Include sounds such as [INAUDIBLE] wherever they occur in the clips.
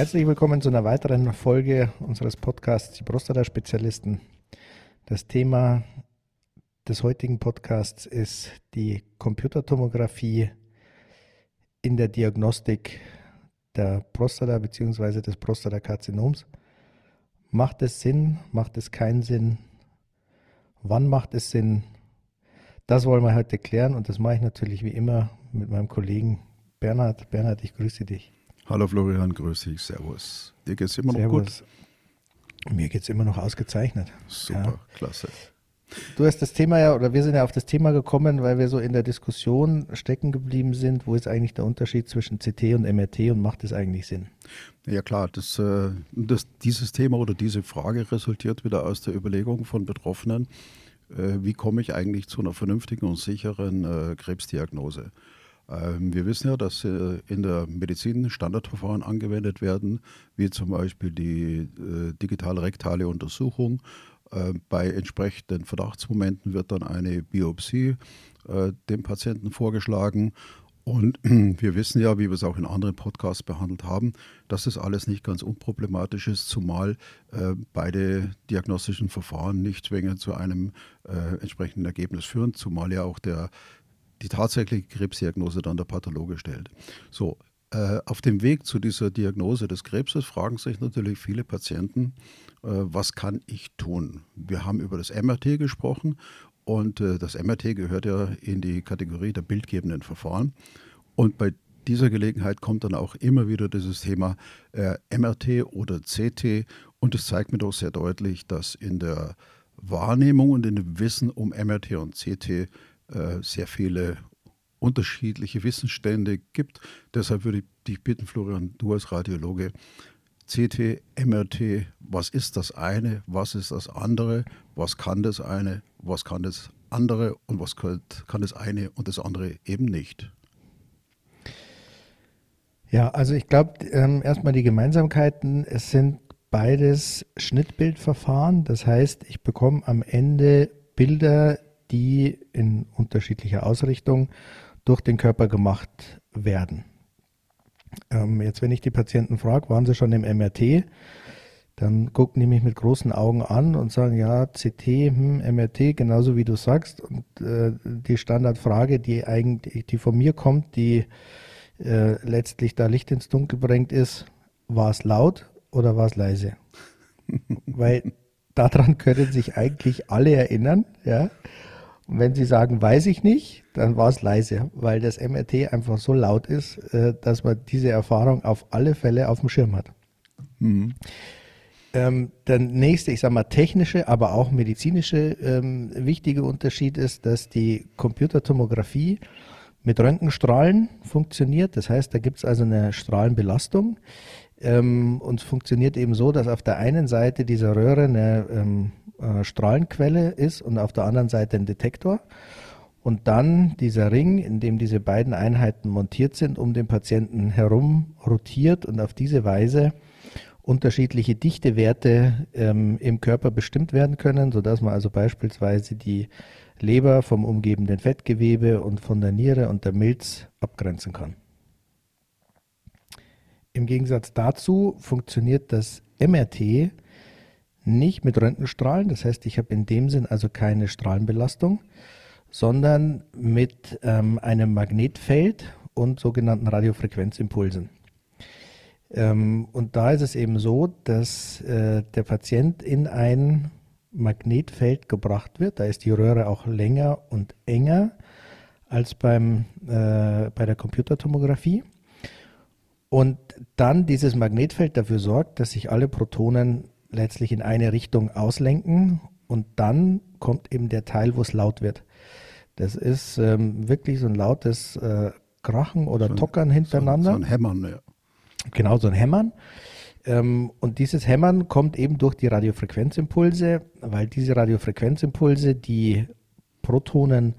Herzlich willkommen zu einer weiteren Folge unseres Podcasts Die Prostata-Spezialisten. Das Thema des heutigen Podcasts ist die Computertomographie in der Diagnostik der Prostata bzw. des Prostatakarzinoms. Macht es Sinn? Macht es keinen Sinn? Wann macht es Sinn? Das wollen wir heute klären und das mache ich natürlich wie immer mit meinem Kollegen Bernhard. Bernhard, ich grüße dich. Hallo Florian, grüße dich, Servus. Dir geht es immer noch gut? Mir geht es immer noch ausgezeichnet. Super, ja. klasse. Du hast das Thema ja, oder wir sind ja auf das Thema gekommen, weil wir so in der Diskussion stecken geblieben sind, wo ist eigentlich der Unterschied zwischen CT und MRT und macht es eigentlich Sinn? Ja klar, das, äh, das, dieses Thema oder diese Frage resultiert wieder aus der Überlegung von Betroffenen, äh, wie komme ich eigentlich zu einer vernünftigen und sicheren äh, Krebsdiagnose? Ähm, wir wissen ja, dass äh, in der Medizin Standardverfahren angewendet werden, wie zum Beispiel die äh, digitale rektale Untersuchung. Äh, bei entsprechenden Verdachtsmomenten wird dann eine Biopsie dem Patienten vorgeschlagen. Und [CLEARS THROAT] wir wissen ja, wie wir es auch in anderen Podcasts behandelt haben, dass das alles nicht ganz unproblematisch ist, zumal äh, beide diagnostischen Verfahren nicht zwingend zu einem äh, entsprechenden Ergebnis führen, zumal ja auch der die tatsächliche Krebsdiagnose dann der Pathologe stellt. So, äh, auf dem Weg zu dieser Diagnose des Krebses fragen sich natürlich viele Patienten, äh, was kann ich tun? Wir haben über das MRT gesprochen und äh, das MRT gehört ja in die Kategorie der bildgebenden Verfahren. Und bei dieser Gelegenheit kommt dann auch immer wieder dieses Thema äh, MRT oder CT und es zeigt mir doch sehr deutlich, dass in der Wahrnehmung und in dem Wissen um MRT und CT sehr viele unterschiedliche Wissensstände gibt. Deshalb würde ich dich bitten, Florian, du als Radiologe, CT, MRT, was ist das eine, was ist das andere, was kann das eine, was kann das andere und was kann das eine und das andere eben nicht. Ja, also ich glaube ähm, erstmal die Gemeinsamkeiten, es sind beides Schnittbildverfahren, das heißt, ich bekomme am Ende Bilder, die in unterschiedlicher Ausrichtung durch den Körper gemacht werden. Ähm, jetzt, wenn ich die Patienten frage, waren sie schon im MRT? Dann gucken die mich mit großen Augen an und sagen, ja, CT, hm, MRT, genauso wie du sagst. Und äh, die Standardfrage, die eigentlich, die von mir kommt, die äh, letztlich da Licht ins Dunkel bringt, ist, war es laut oder war es leise? [LAUGHS] Weil daran können sich eigentlich alle erinnern, ja. Und wenn Sie sagen, weiß ich nicht, dann war es leise, weil das MRT einfach so laut ist, äh, dass man diese Erfahrung auf alle Fälle auf dem Schirm hat. Mhm. Ähm, der nächste, ich sage mal, technische, aber auch medizinische ähm, wichtige Unterschied ist, dass die Computertomographie mit Röntgenstrahlen funktioniert. Das heißt, da gibt es also eine Strahlenbelastung. Ähm, und es funktioniert eben so, dass auf der einen Seite dieser Röhre eine ähm, äh, Strahlenquelle ist und auf der anderen Seite ein Detektor. Und dann dieser Ring, in dem diese beiden Einheiten montiert sind, um den Patienten herum rotiert und auf diese Weise unterschiedliche Dichtewerte ähm, im Körper bestimmt werden können, sodass man also beispielsweise die Leber vom umgebenden Fettgewebe und von der Niere und der Milz abgrenzen kann. Im Gegensatz dazu funktioniert das MRT nicht mit Röntgenstrahlen, das heißt, ich habe in dem Sinn also keine Strahlenbelastung, sondern mit ähm, einem Magnetfeld und sogenannten Radiofrequenzimpulsen. Ähm, und da ist es eben so, dass äh, der Patient in ein Magnetfeld gebracht wird. Da ist die Röhre auch länger und enger als beim, äh, bei der Computertomographie. Und dann dieses Magnetfeld dafür sorgt, dass sich alle Protonen letztlich in eine Richtung auslenken und dann kommt eben der Teil, wo es laut wird. Das ist ähm, wirklich so ein lautes äh, Krachen oder so Tockern hintereinander. So, so, ein Hämmern, ja. Genau, so ein Hämmern. Ähm, und dieses Hämmern kommt eben durch die Radiofrequenzimpulse, weil diese Radiofrequenzimpulse die Protonen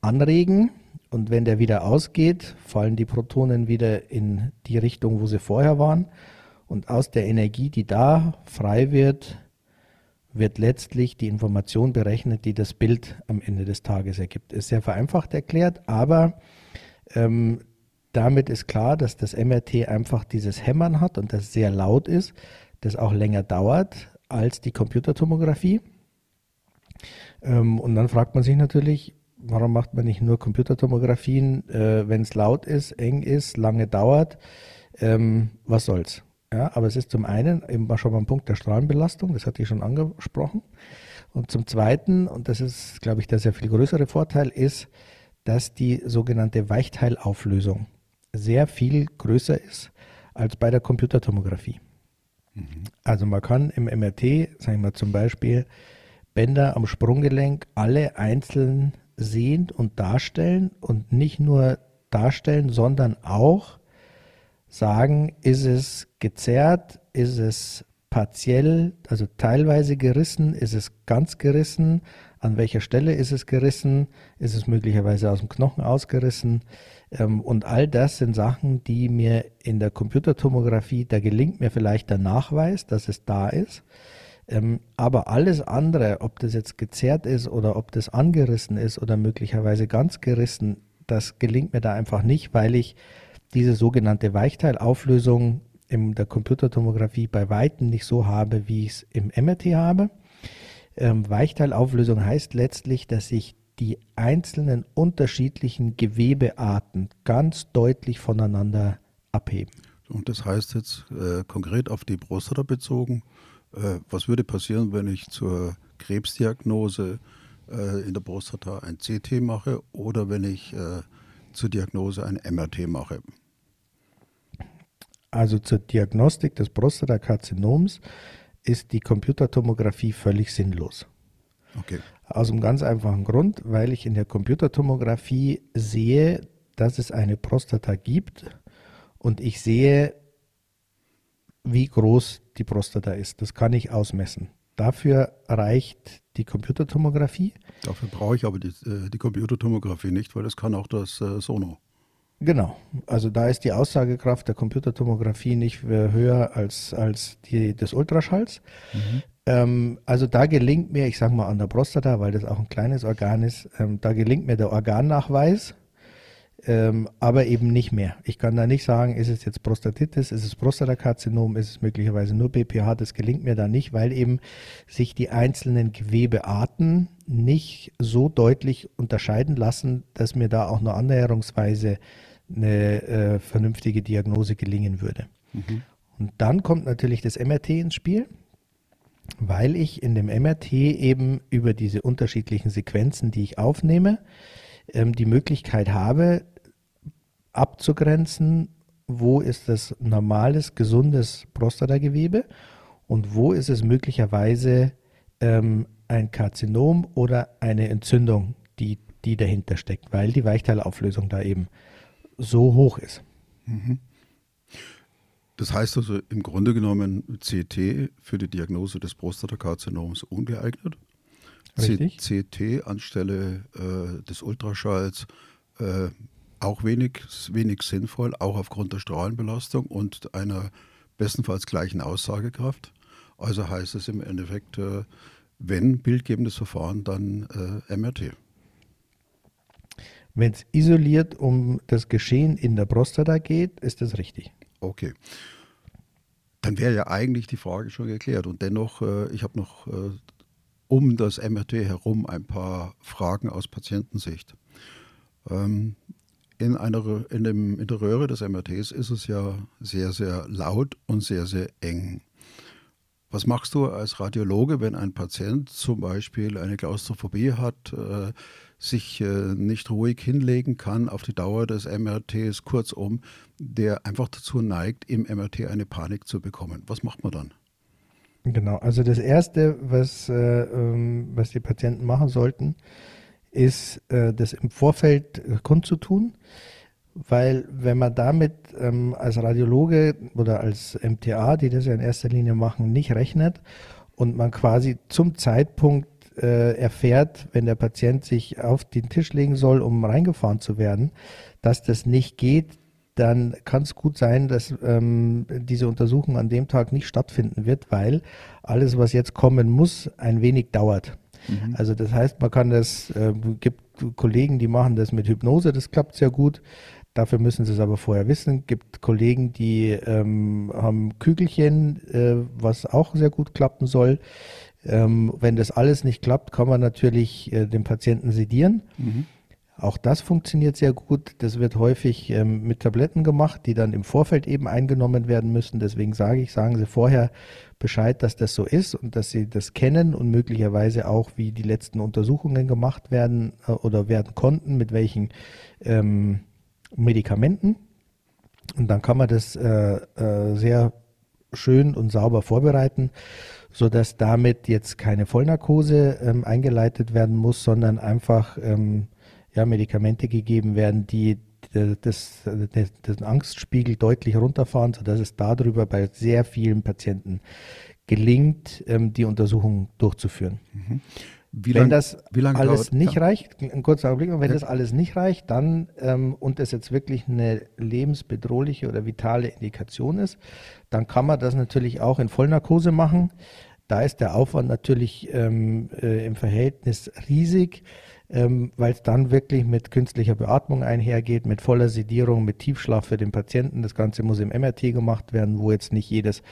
anregen. Und wenn der wieder ausgeht, fallen die Protonen wieder in die Richtung, wo sie vorher waren. Und aus der Energie, die da frei wird, wird letztlich die Information berechnet, die das Bild am Ende des Tages ergibt. Ist sehr vereinfacht erklärt, aber ähm, damit ist klar, dass das MRT einfach dieses Hämmern hat und das sehr laut ist, das auch länger dauert als die Computertomographie. Ähm, und dann fragt man sich natürlich, warum macht man nicht nur Computertomographien, äh, wenn es laut ist, eng ist, lange dauert? Ähm, was soll's? Ja, aber es ist zum einen eben schon mal ein Punkt der Strahlenbelastung, das hatte ich schon angesprochen. Und zum zweiten, und das ist, glaube ich, der sehr viel größere Vorteil, ist, dass die sogenannte Weichteilauflösung sehr viel größer ist als bei der Computertomographie. Mhm. Also man kann im MRT, sagen wir zum Beispiel, Bänder am Sprunggelenk alle einzeln sehen und darstellen und nicht nur darstellen, sondern auch sagen, ist es gezerrt, ist es partiell, also teilweise gerissen, ist es ganz gerissen, an welcher Stelle ist es gerissen, ist es möglicherweise aus dem Knochen ausgerissen. Ähm, und all das sind Sachen, die mir in der Computertomographie, da gelingt mir vielleicht der Nachweis, dass es da ist. Ähm, aber alles andere, ob das jetzt gezerrt ist oder ob das angerissen ist oder möglicherweise ganz gerissen, das gelingt mir da einfach nicht, weil ich diese sogenannte Weichteilauflösung in der Computertomographie bei Weitem nicht so habe, wie ich es im MRT habe. Ähm, Weichteilauflösung heißt letztlich, dass ich die einzelnen unterschiedlichen Gewebearten ganz deutlich voneinander abheben. Und das heißt jetzt äh, konkret auf die Prostata bezogen, äh, was würde passieren, wenn ich zur Krebsdiagnose äh, in der Prostata ein CT mache oder wenn ich äh, zur Diagnose ein MRT mache? Also zur Diagnostik des Prostatakarzinoms ist die Computertomographie völlig sinnlos. Okay. Aus einem ganz einfachen Grund, weil ich in der Computertomographie sehe, dass es eine Prostata gibt und ich sehe, wie groß die Prostata ist. Das kann ich ausmessen. Dafür reicht die Computertomographie. Dafür brauche ich aber die, äh, die Computertomographie nicht, weil das kann auch das äh, Sono. Genau. Also da ist die Aussagekraft der Computertomographie nicht höher als, als die des Ultraschalls. Mhm. Ähm, also da gelingt mir, ich sage mal an der Prostata, weil das auch ein kleines Organ ist, ähm, da gelingt mir der Organnachweis ähm, aber eben nicht mehr. Ich kann da nicht sagen, ist es jetzt Prostatitis, ist es Prostatakarzinom, ist es möglicherweise nur BPH, das gelingt mir da nicht, weil eben sich die einzelnen Gewebearten nicht so deutlich unterscheiden lassen, dass mir da auch nur annäherungsweise eine äh, vernünftige Diagnose gelingen würde. Mhm. Und dann kommt natürlich das MRT ins Spiel, weil ich in dem MRT eben über diese unterschiedlichen Sequenzen, die ich aufnehme, ähm, die Möglichkeit habe, abzugrenzen, wo ist das normales, gesundes Prostatagewebe und wo ist es möglicherweise ähm, ein Karzinom oder eine Entzündung, die, die dahinter steckt, weil die Weichteilauflösung da eben so hoch ist. Mhm. Das heißt also im Grunde genommen CT für die Diagnose des Prostatakarzinoms ungeeignet. Richtig. CT anstelle äh, des Ultraschalls äh, auch wenig, wenig sinnvoll, auch aufgrund der Strahlenbelastung und einer bestenfalls gleichen Aussagekraft. Also heißt es im Endeffekt, äh, wenn bildgebendes Verfahren, dann äh, MRT. Wenn es isoliert um das Geschehen in der Prostata geht, ist das richtig. Okay. Dann wäre ja eigentlich die Frage schon geklärt. Und dennoch, äh, ich habe noch äh, um das MRT herum ein paar Fragen aus Patientensicht. Ähm, in, einer, in, dem, in der Röhre des MRTs ist es ja sehr, sehr laut und sehr, sehr eng. Was machst du als Radiologe, wenn ein Patient zum Beispiel eine Klaustrophobie hat, äh, sich äh, nicht ruhig hinlegen kann auf die Dauer des MRTs, kurzum, der einfach dazu neigt, im MRT eine Panik zu bekommen? Was macht man dann? Genau, also das Erste, was, äh, ähm, was die Patienten machen sollten, ist, äh, das im Vorfeld äh, kundzutun, weil wenn man damit ähm, als Radiologe oder als MTA, die das ja in erster Linie machen, nicht rechnet und man quasi zum Zeitpunkt äh, erfährt, wenn der Patient sich auf den Tisch legen soll, um reingefahren zu werden, dass das nicht geht, dann kann es gut sein, dass ähm, diese Untersuchung an dem Tag nicht stattfinden wird, weil alles, was jetzt kommen muss, ein wenig dauert. Mhm. Also das heißt, man kann das, äh, gibt Kollegen, die machen das mit Hypnose, das klappt sehr gut. Dafür müssen sie es aber vorher wissen. Es gibt Kollegen, die ähm, haben Kügelchen, äh, was auch sehr gut klappen soll. Ähm, wenn das alles nicht klappt, kann man natürlich äh, den Patienten sedieren. Mhm. Auch das funktioniert sehr gut. Das wird häufig ähm, mit Tabletten gemacht, die dann im Vorfeld eben eingenommen werden müssen. Deswegen sage ich, sagen Sie vorher Bescheid, dass das so ist und dass Sie das kennen und möglicherweise auch, wie die letzten Untersuchungen gemacht werden äh, oder werden konnten, mit welchen ähm, Medikamenten. Und dann kann man das äh, äh, sehr schön und sauber vorbereiten, sodass damit jetzt keine Vollnarkose ähm, eingeleitet werden muss, sondern einfach ähm, ja, Medikamente gegeben werden, die das, das, den Angstspiegel deutlich runterfahren, sodass es darüber bei sehr vielen Patienten gelingt, ähm, die Untersuchung durchzuführen. Mhm. Wie wenn lang, das alles dauert, nicht ja. reicht, ein kurzer Augenblick, wenn ja. das alles nicht reicht, dann ähm, und es jetzt wirklich eine lebensbedrohliche oder vitale Indikation ist, dann kann man das natürlich auch in Vollnarkose machen. Da ist der Aufwand natürlich ähm, äh, im Verhältnis riesig ähm, weil es dann wirklich mit künstlicher Beatmung einhergeht, mit voller Sedierung, mit Tiefschlaf für den Patienten. Das Ganze muss im MRT gemacht werden, wo jetzt nicht jedes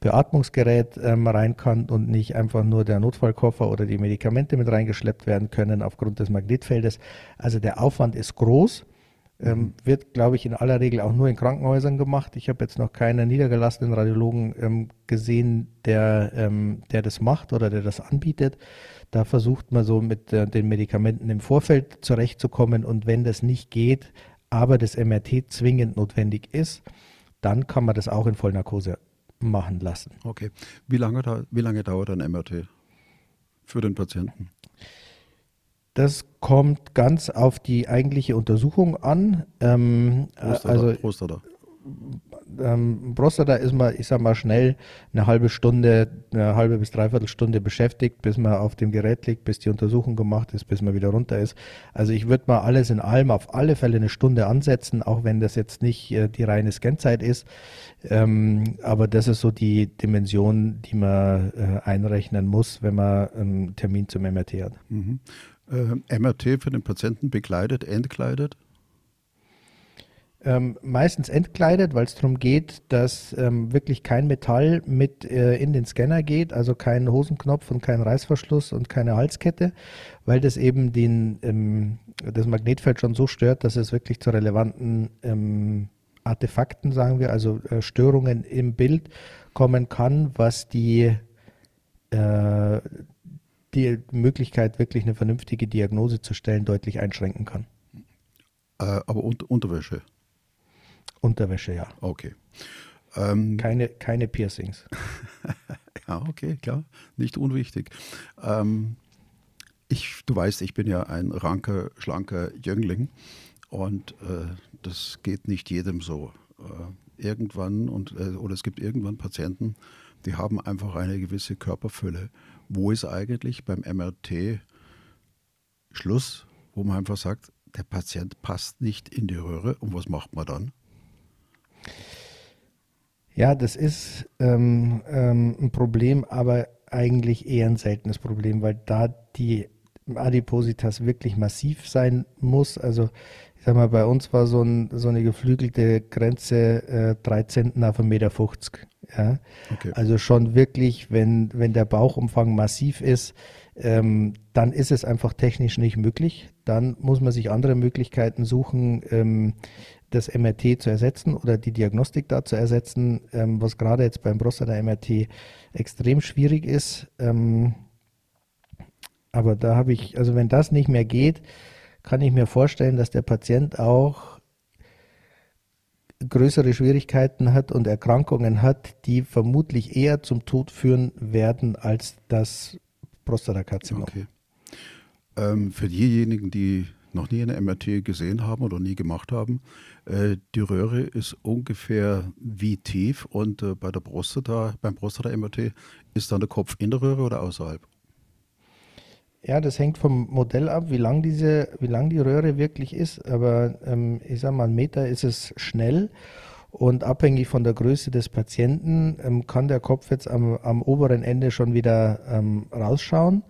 Beatmungsgerät ähm, rein kann und nicht einfach nur der Notfallkoffer oder die Medikamente mit reingeschleppt werden können aufgrund des Magnetfeldes. Also der Aufwand ist groß. Ähm, mhm. wird, glaube ich, in aller Regel auch nur in Krankenhäusern gemacht. Ich habe jetzt noch keinen niedergelassenen Radiologen ähm, gesehen, der, ähm, der das macht oder der das anbietet. Da versucht man so mit äh, den Medikamenten im Vorfeld zurechtzukommen und wenn das nicht geht, aber das MRT zwingend notwendig ist, dann kann man das auch in Vollnarkose machen lassen. Okay. Wie lange, wie lange dauert ein MRT für den Patienten? Das kommt ganz auf die eigentliche Untersuchung an. Ähm, Prostata, also, Prostata ähm, Prostata ist man, ich sag mal, schnell eine halbe Stunde, eine halbe bis dreiviertel Stunde beschäftigt, bis man auf dem Gerät liegt, bis die Untersuchung gemacht ist, bis man wieder runter ist. Also ich würde mal alles in allem auf alle Fälle eine Stunde ansetzen, auch wenn das jetzt nicht äh, die reine Scanzeit ist. Ähm, aber das ist so die Dimension, die man äh, einrechnen muss, wenn man einen Termin zum MRT hat. Mhm. Äh, MRT für den Patienten begleitet, entkleidet? ähm, meistens entkleidet, weil es darum geht, dass ähm, wirklich kein Metall mit äh, in den Scanner geht, also kein Hosenknopf und kein Reißverschluss und keine Halskette, weil das eben den, ähm, das Magnetfeld schon so stört, dass es wirklich zu relevanten ähm, Artefakten, sagen wir, also äh, Störungen im Bild kommen kann, was die äh, die Möglichkeit, wirklich eine vernünftige Diagnose zu stellen, deutlich einschränken kann. Äh, aber unter Unterwäsche? Unterwäsche, ja. Okay. Ähm, keine, keine Piercings. [LAUGHS] ja, okay, klar. Nicht unwichtig. Ähm, ich, du weißt, ich bin ja ein ranker, schlanker Jüngling und äh, das geht nicht jedem so. Äh, irgendwann und äh, oder es gibt irgendwann Patienten, die haben einfach eine gewisse Körperfülle. Wo ist eigentlich beim MRT Schluss, wo man einfach sagt, der Patient passt nicht in die Röhre und was macht man dann? Ja, das ist ähm, ähm, ein Problem, aber eigentlich eher ein seltenes Problem, weil da die Adipositas wirklich massiv sein muss. Also ich sag mal, bei uns war so, ein, so eine geflügelte Grenze äh, 3 Zentner auf 1,50 Meter. Ja? Okay. Also schon wirklich, wenn, wenn der Bauchumfang massiv ist, ähm, dann ist es einfach technisch nicht möglich. Dann muss man sich andere Möglichkeiten suchen, ähm, das MRT zu ersetzen oder die Diagnostik da zu ersetzen, ähm, was gerade jetzt beim Prostata-MRT extrem schwierig ist. Ähm, aber da habe ich, also wenn das nicht mehr geht, kann ich mir vorstellen, dass der Patient auch größere Schwierigkeiten hat und Erkrankungen hat, die vermutlich eher zum Tod führen werden als das Prostatakarzinom. Okay. Ähm, für diejenigen, die noch nie eine MRT gesehen haben oder nie gemacht haben, äh, die Röhre ist ungefähr wie tief und äh, bei der Prostata, beim Prostata-MRT ist dann der Kopf in der Röhre oder außerhalb? Ja, das hängt vom Modell ab, wie lang diese, wie lang die Röhre wirklich ist. Aber ähm, ich sage mal, ein Meter ist es schnell und abhängig von der Größe des Patienten ähm, kann der Kopf jetzt am, am oberen Ende schon wieder ähm, rausschauen.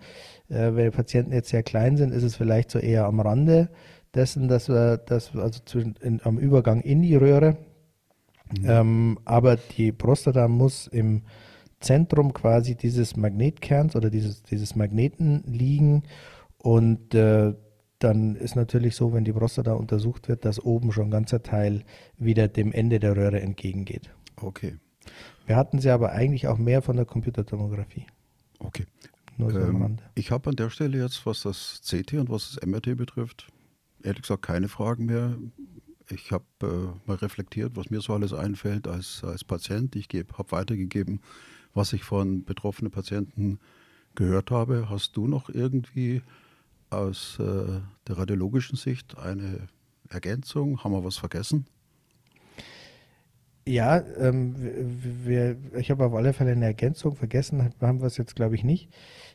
Äh, wenn die Patienten jetzt sehr klein sind, ist es vielleicht so eher am Rande dessen, dass wir, wir also zwischen, in, am Übergang in die Röhre, mhm. ähm, aber die Prostata muss im Zentrum quasi dieses Magnetkerns oder dieses, dieses Magneten liegen und äh, dann ist natürlich so, wenn die Prostata untersucht wird, dass oben schon ein ganzer Teil wieder dem Ende der Röhre entgegengeht. Okay. Wir hatten sie aber eigentlich auch mehr von der Computertomographie. Okay. So ähm, ich habe an der Stelle jetzt, was das CT und was das MRT betrifft, ehrlich gesagt keine Fragen mehr. Ich habe äh, mal reflektiert, was mir so alles einfällt als, als Patient. Ich habe weitergegeben, was ich von betroffenen Patienten gehört habe. Hast du noch irgendwie aus äh, der radiologischen Sicht eine Ergänzung? Haben wir was vergessen? Ja, ähm, wir, ich habe auf alle Fälle eine Ergänzung vergessen, haben wir es jetzt glaube ich nicht.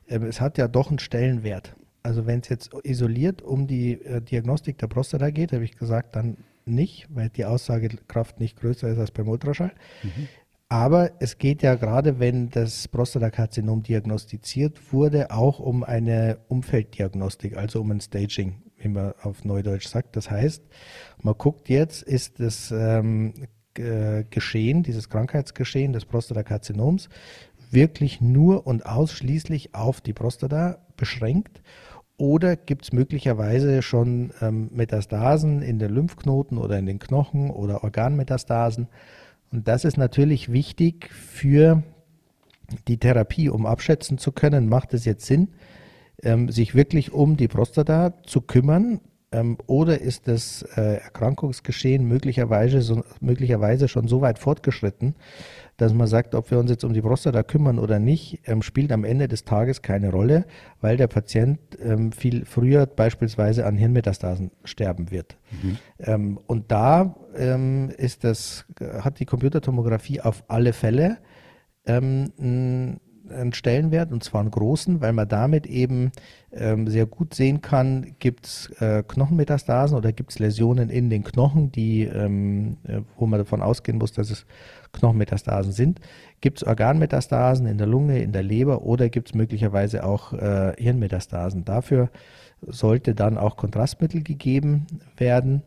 Ähm, es hat ja doch einen Stellenwert. Also wenn es jetzt isoliert um die äh, Diagnostik der Prostata geht, habe ich gesagt, dann nicht, weil die Aussagekraft nicht größer ist als beim Ultraschall. Mhm. Aber es geht ja gerade, wenn das Prostatakarzinom diagnostiziert wurde, auch um eine Umfelddiagnostik, also um ein Staging, wie man auf Neudeutsch sagt. Das heißt, man guckt jetzt, ist das ähm, Geschehen, dieses Krankheitsgeschehen des Prostatakarzinoms wirklich nur und ausschließlich auf die Prostata beschränkt oder gibt es möglicherweise schon ähm, Metastasen in den Lymphknoten oder in den Knochen oder Organmetastasen? Und das ist natürlich wichtig für die Therapie, um abschätzen zu können, macht es jetzt Sinn, ähm, sich wirklich um die Prostata zu kümmern ähm, oder ist das äh, Erkrankungsgeschehen möglicherweise, möglicherweise schon so weit fortgeschritten, dass man sagt, ob wir uns jetzt um die Prostata kümmern oder nicht, ähm, spielt am Ende des Tages keine Rolle, weil der Patient ähm, viel früher beispielsweise an Hirnmetastasen sterben wird. Mhm. Ähm, und da ähm, ist das, hat die Computertomographie auf alle Fälle ähm, einen Stellenwert und zwar einen großen, weil man damit eben ähm, sehr gut sehen kann, gibt es äh, Knochenmetastasen oder gibt es Läsionen in den Knochen, die, äh, wo man davon ausgehen muss, dass es Knochenmetastasen sind. Gibt es Organmetastasen in der Lunge, in der Leber oder gibt es möglicherweise auch äh, Hirnmetastasen? Dafür sollte dann auch Kontrastmittel gegeben werden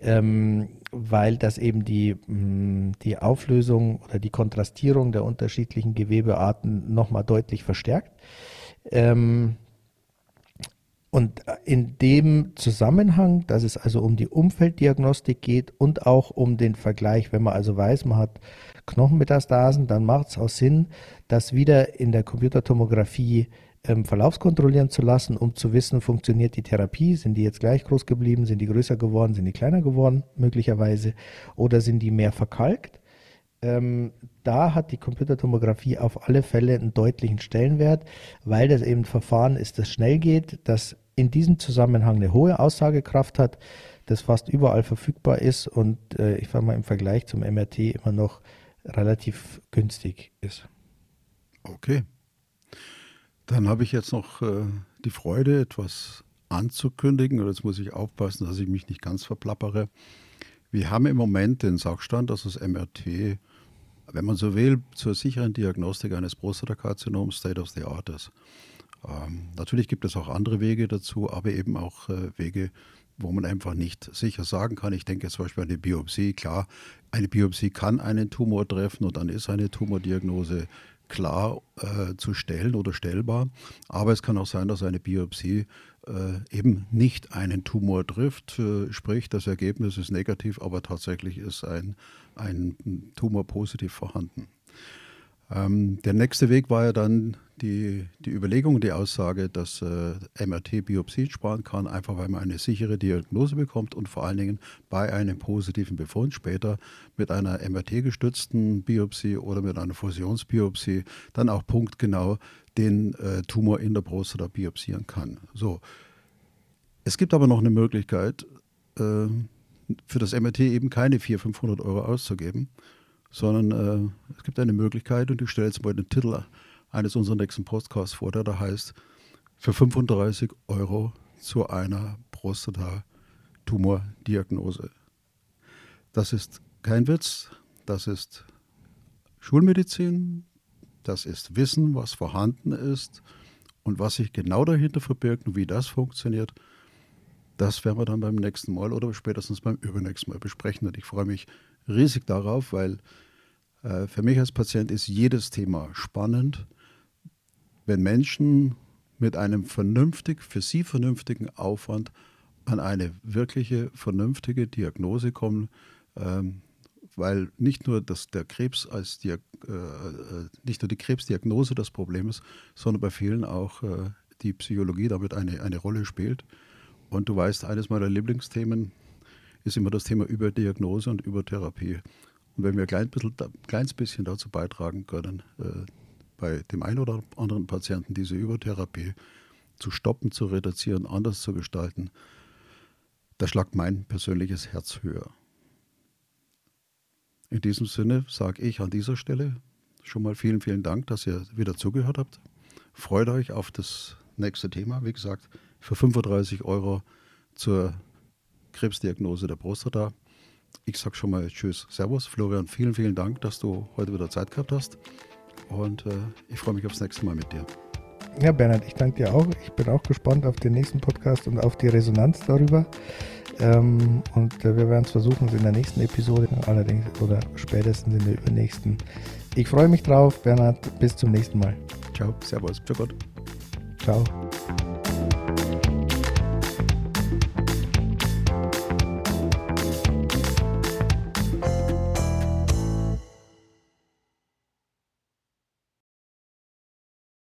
ähm, weil das eben die, mh, mm, die Auflösung oder die Kontrastierung der unterschiedlichen Gewebearten nochmal deutlich verstärkt. Ähm, und in dem Zusammenhang, dass es also um die Umfelddiagnostik geht und auch um den Vergleich, wenn man also weiß, man hat Knochenmetastasen, dann macht es auch Sinn, das wieder in der Computertomographie ähm, verlaufskontrollieren zu lassen, um zu wissen, funktioniert die Therapie, sind die jetzt gleich groß geblieben, sind die größer geworden, sind die kleiner geworden möglicherweise? Oder sind die mehr verkalkt. Ähm, da hat die Computertomographie auf alle Fälle einen deutlichen Stellenwert, weil das eben ein Verfahren ist, das schnell geht, das in diesem Zusammenhang eine hohe Aussagekraft hat, das fast überall verfügbar ist und äh, ich sage mal im Vergleich zum MRT immer noch relativ günstig ist. Okay, dann habe ich jetzt noch äh, die Freude, etwas anzukündigen. Und jetzt muss ich aufpassen, dass ich mich nicht ganz verplappere. Wir haben im Moment den Sachstand, dass das MRT, wenn man so will, zur sicheren Diagnostik eines Prostatakarzinoms State of the Art ist. Ähm, natürlich gibt es auch andere Wege dazu, aber eben auch äh, Wege, wo man einfach nicht sicher sagen kann. Ich denke zum Beispiel an die Biopsie. Klar, eine Biopsie kann einen Tumor treffen und dann ist eine Tumordiagnose klar äh, zu stellen oder stellbar. Aber es kann auch sein, dass eine Biopsie äh, eben nicht einen Tumor trifft, äh, sprich das Ergebnis ist negativ, aber tatsächlich ist ein, ein Tumor positiv vorhanden. Ähm, der nächste Weg war ja dann die, die Überlegung, die Aussage, dass äh, MRT Biopsien sparen kann, einfach weil man eine sichere Diagnose bekommt und vor allen Dingen bei einem positiven Befund später mit einer MRT-gestützten Biopsie oder mit einer Fusionsbiopsie dann auch punktgenau den äh, Tumor in der Prostata biopsieren kann. So. Es gibt aber noch eine Möglichkeit, äh, für das MRT eben keine 400, 500 Euro auszugeben, sondern äh, es gibt eine Möglichkeit, und ich stelle jetzt mal den Titel eines unserer nächsten Podcasts vor, der da heißt, für 35 Euro zu einer Prostata-Tumordiagnose. Das ist kein Witz, das ist Schulmedizin, das ist Wissen, was vorhanden ist und was sich genau dahinter verbirgt und wie das funktioniert. das werden wir dann beim nächsten Mal oder spätestens beim übernächsten Mal besprechen. Und ich freue mich riesig darauf, weil äh, für mich als Patient ist jedes Thema spannend, wenn Menschen mit einem vernünftig, für sie vernünftigen Aufwand an eine wirkliche, vernünftige Diagnose kommen, ähm, weil nicht nur das, der Krebs als äh, äh, nicht nur die Krebsdiagnose das Problem ist, sondern bei vielen auch äh, die Psychologie damit eine, eine Rolle spielt. Und du weißt, eines meiner Lieblingsthemen ist immer das Thema Überdiagnose und Übertherapie. Und wenn wir ein klein bisschen, kleines bisschen dazu beitragen können, äh, bei dem einen oder anderen Patienten diese Übertherapie zu stoppen, zu reduzieren, anders zu gestalten, da schlagt mein persönliches Herz höher. In diesem Sinne sage ich an dieser Stelle schon mal vielen, vielen Dank, dass ihr wieder zugehört habt. Freut euch auf das nächste Thema. Wie gesagt, für 35 Euro zur Krebsdiagnose der Prostata. Ich sage schon mal Tschüss, Servus. Florian, vielen, vielen Dank, dass du heute wieder Zeit gehabt hast. Und äh, ich freue mich aufs nächste Mal mit dir. Ja, Bernhard, ich danke dir auch. Ich bin auch gespannt auf den nächsten Podcast und auf die Resonanz darüber. Ähm, und äh, wir werden es versuchen, es in der nächsten Episode allerdings oder spätestens in der übernächsten. Ich freue mich drauf, Bernhard. Bis zum nächsten Mal. Ciao, Servus, Ciao Gott. Ciao.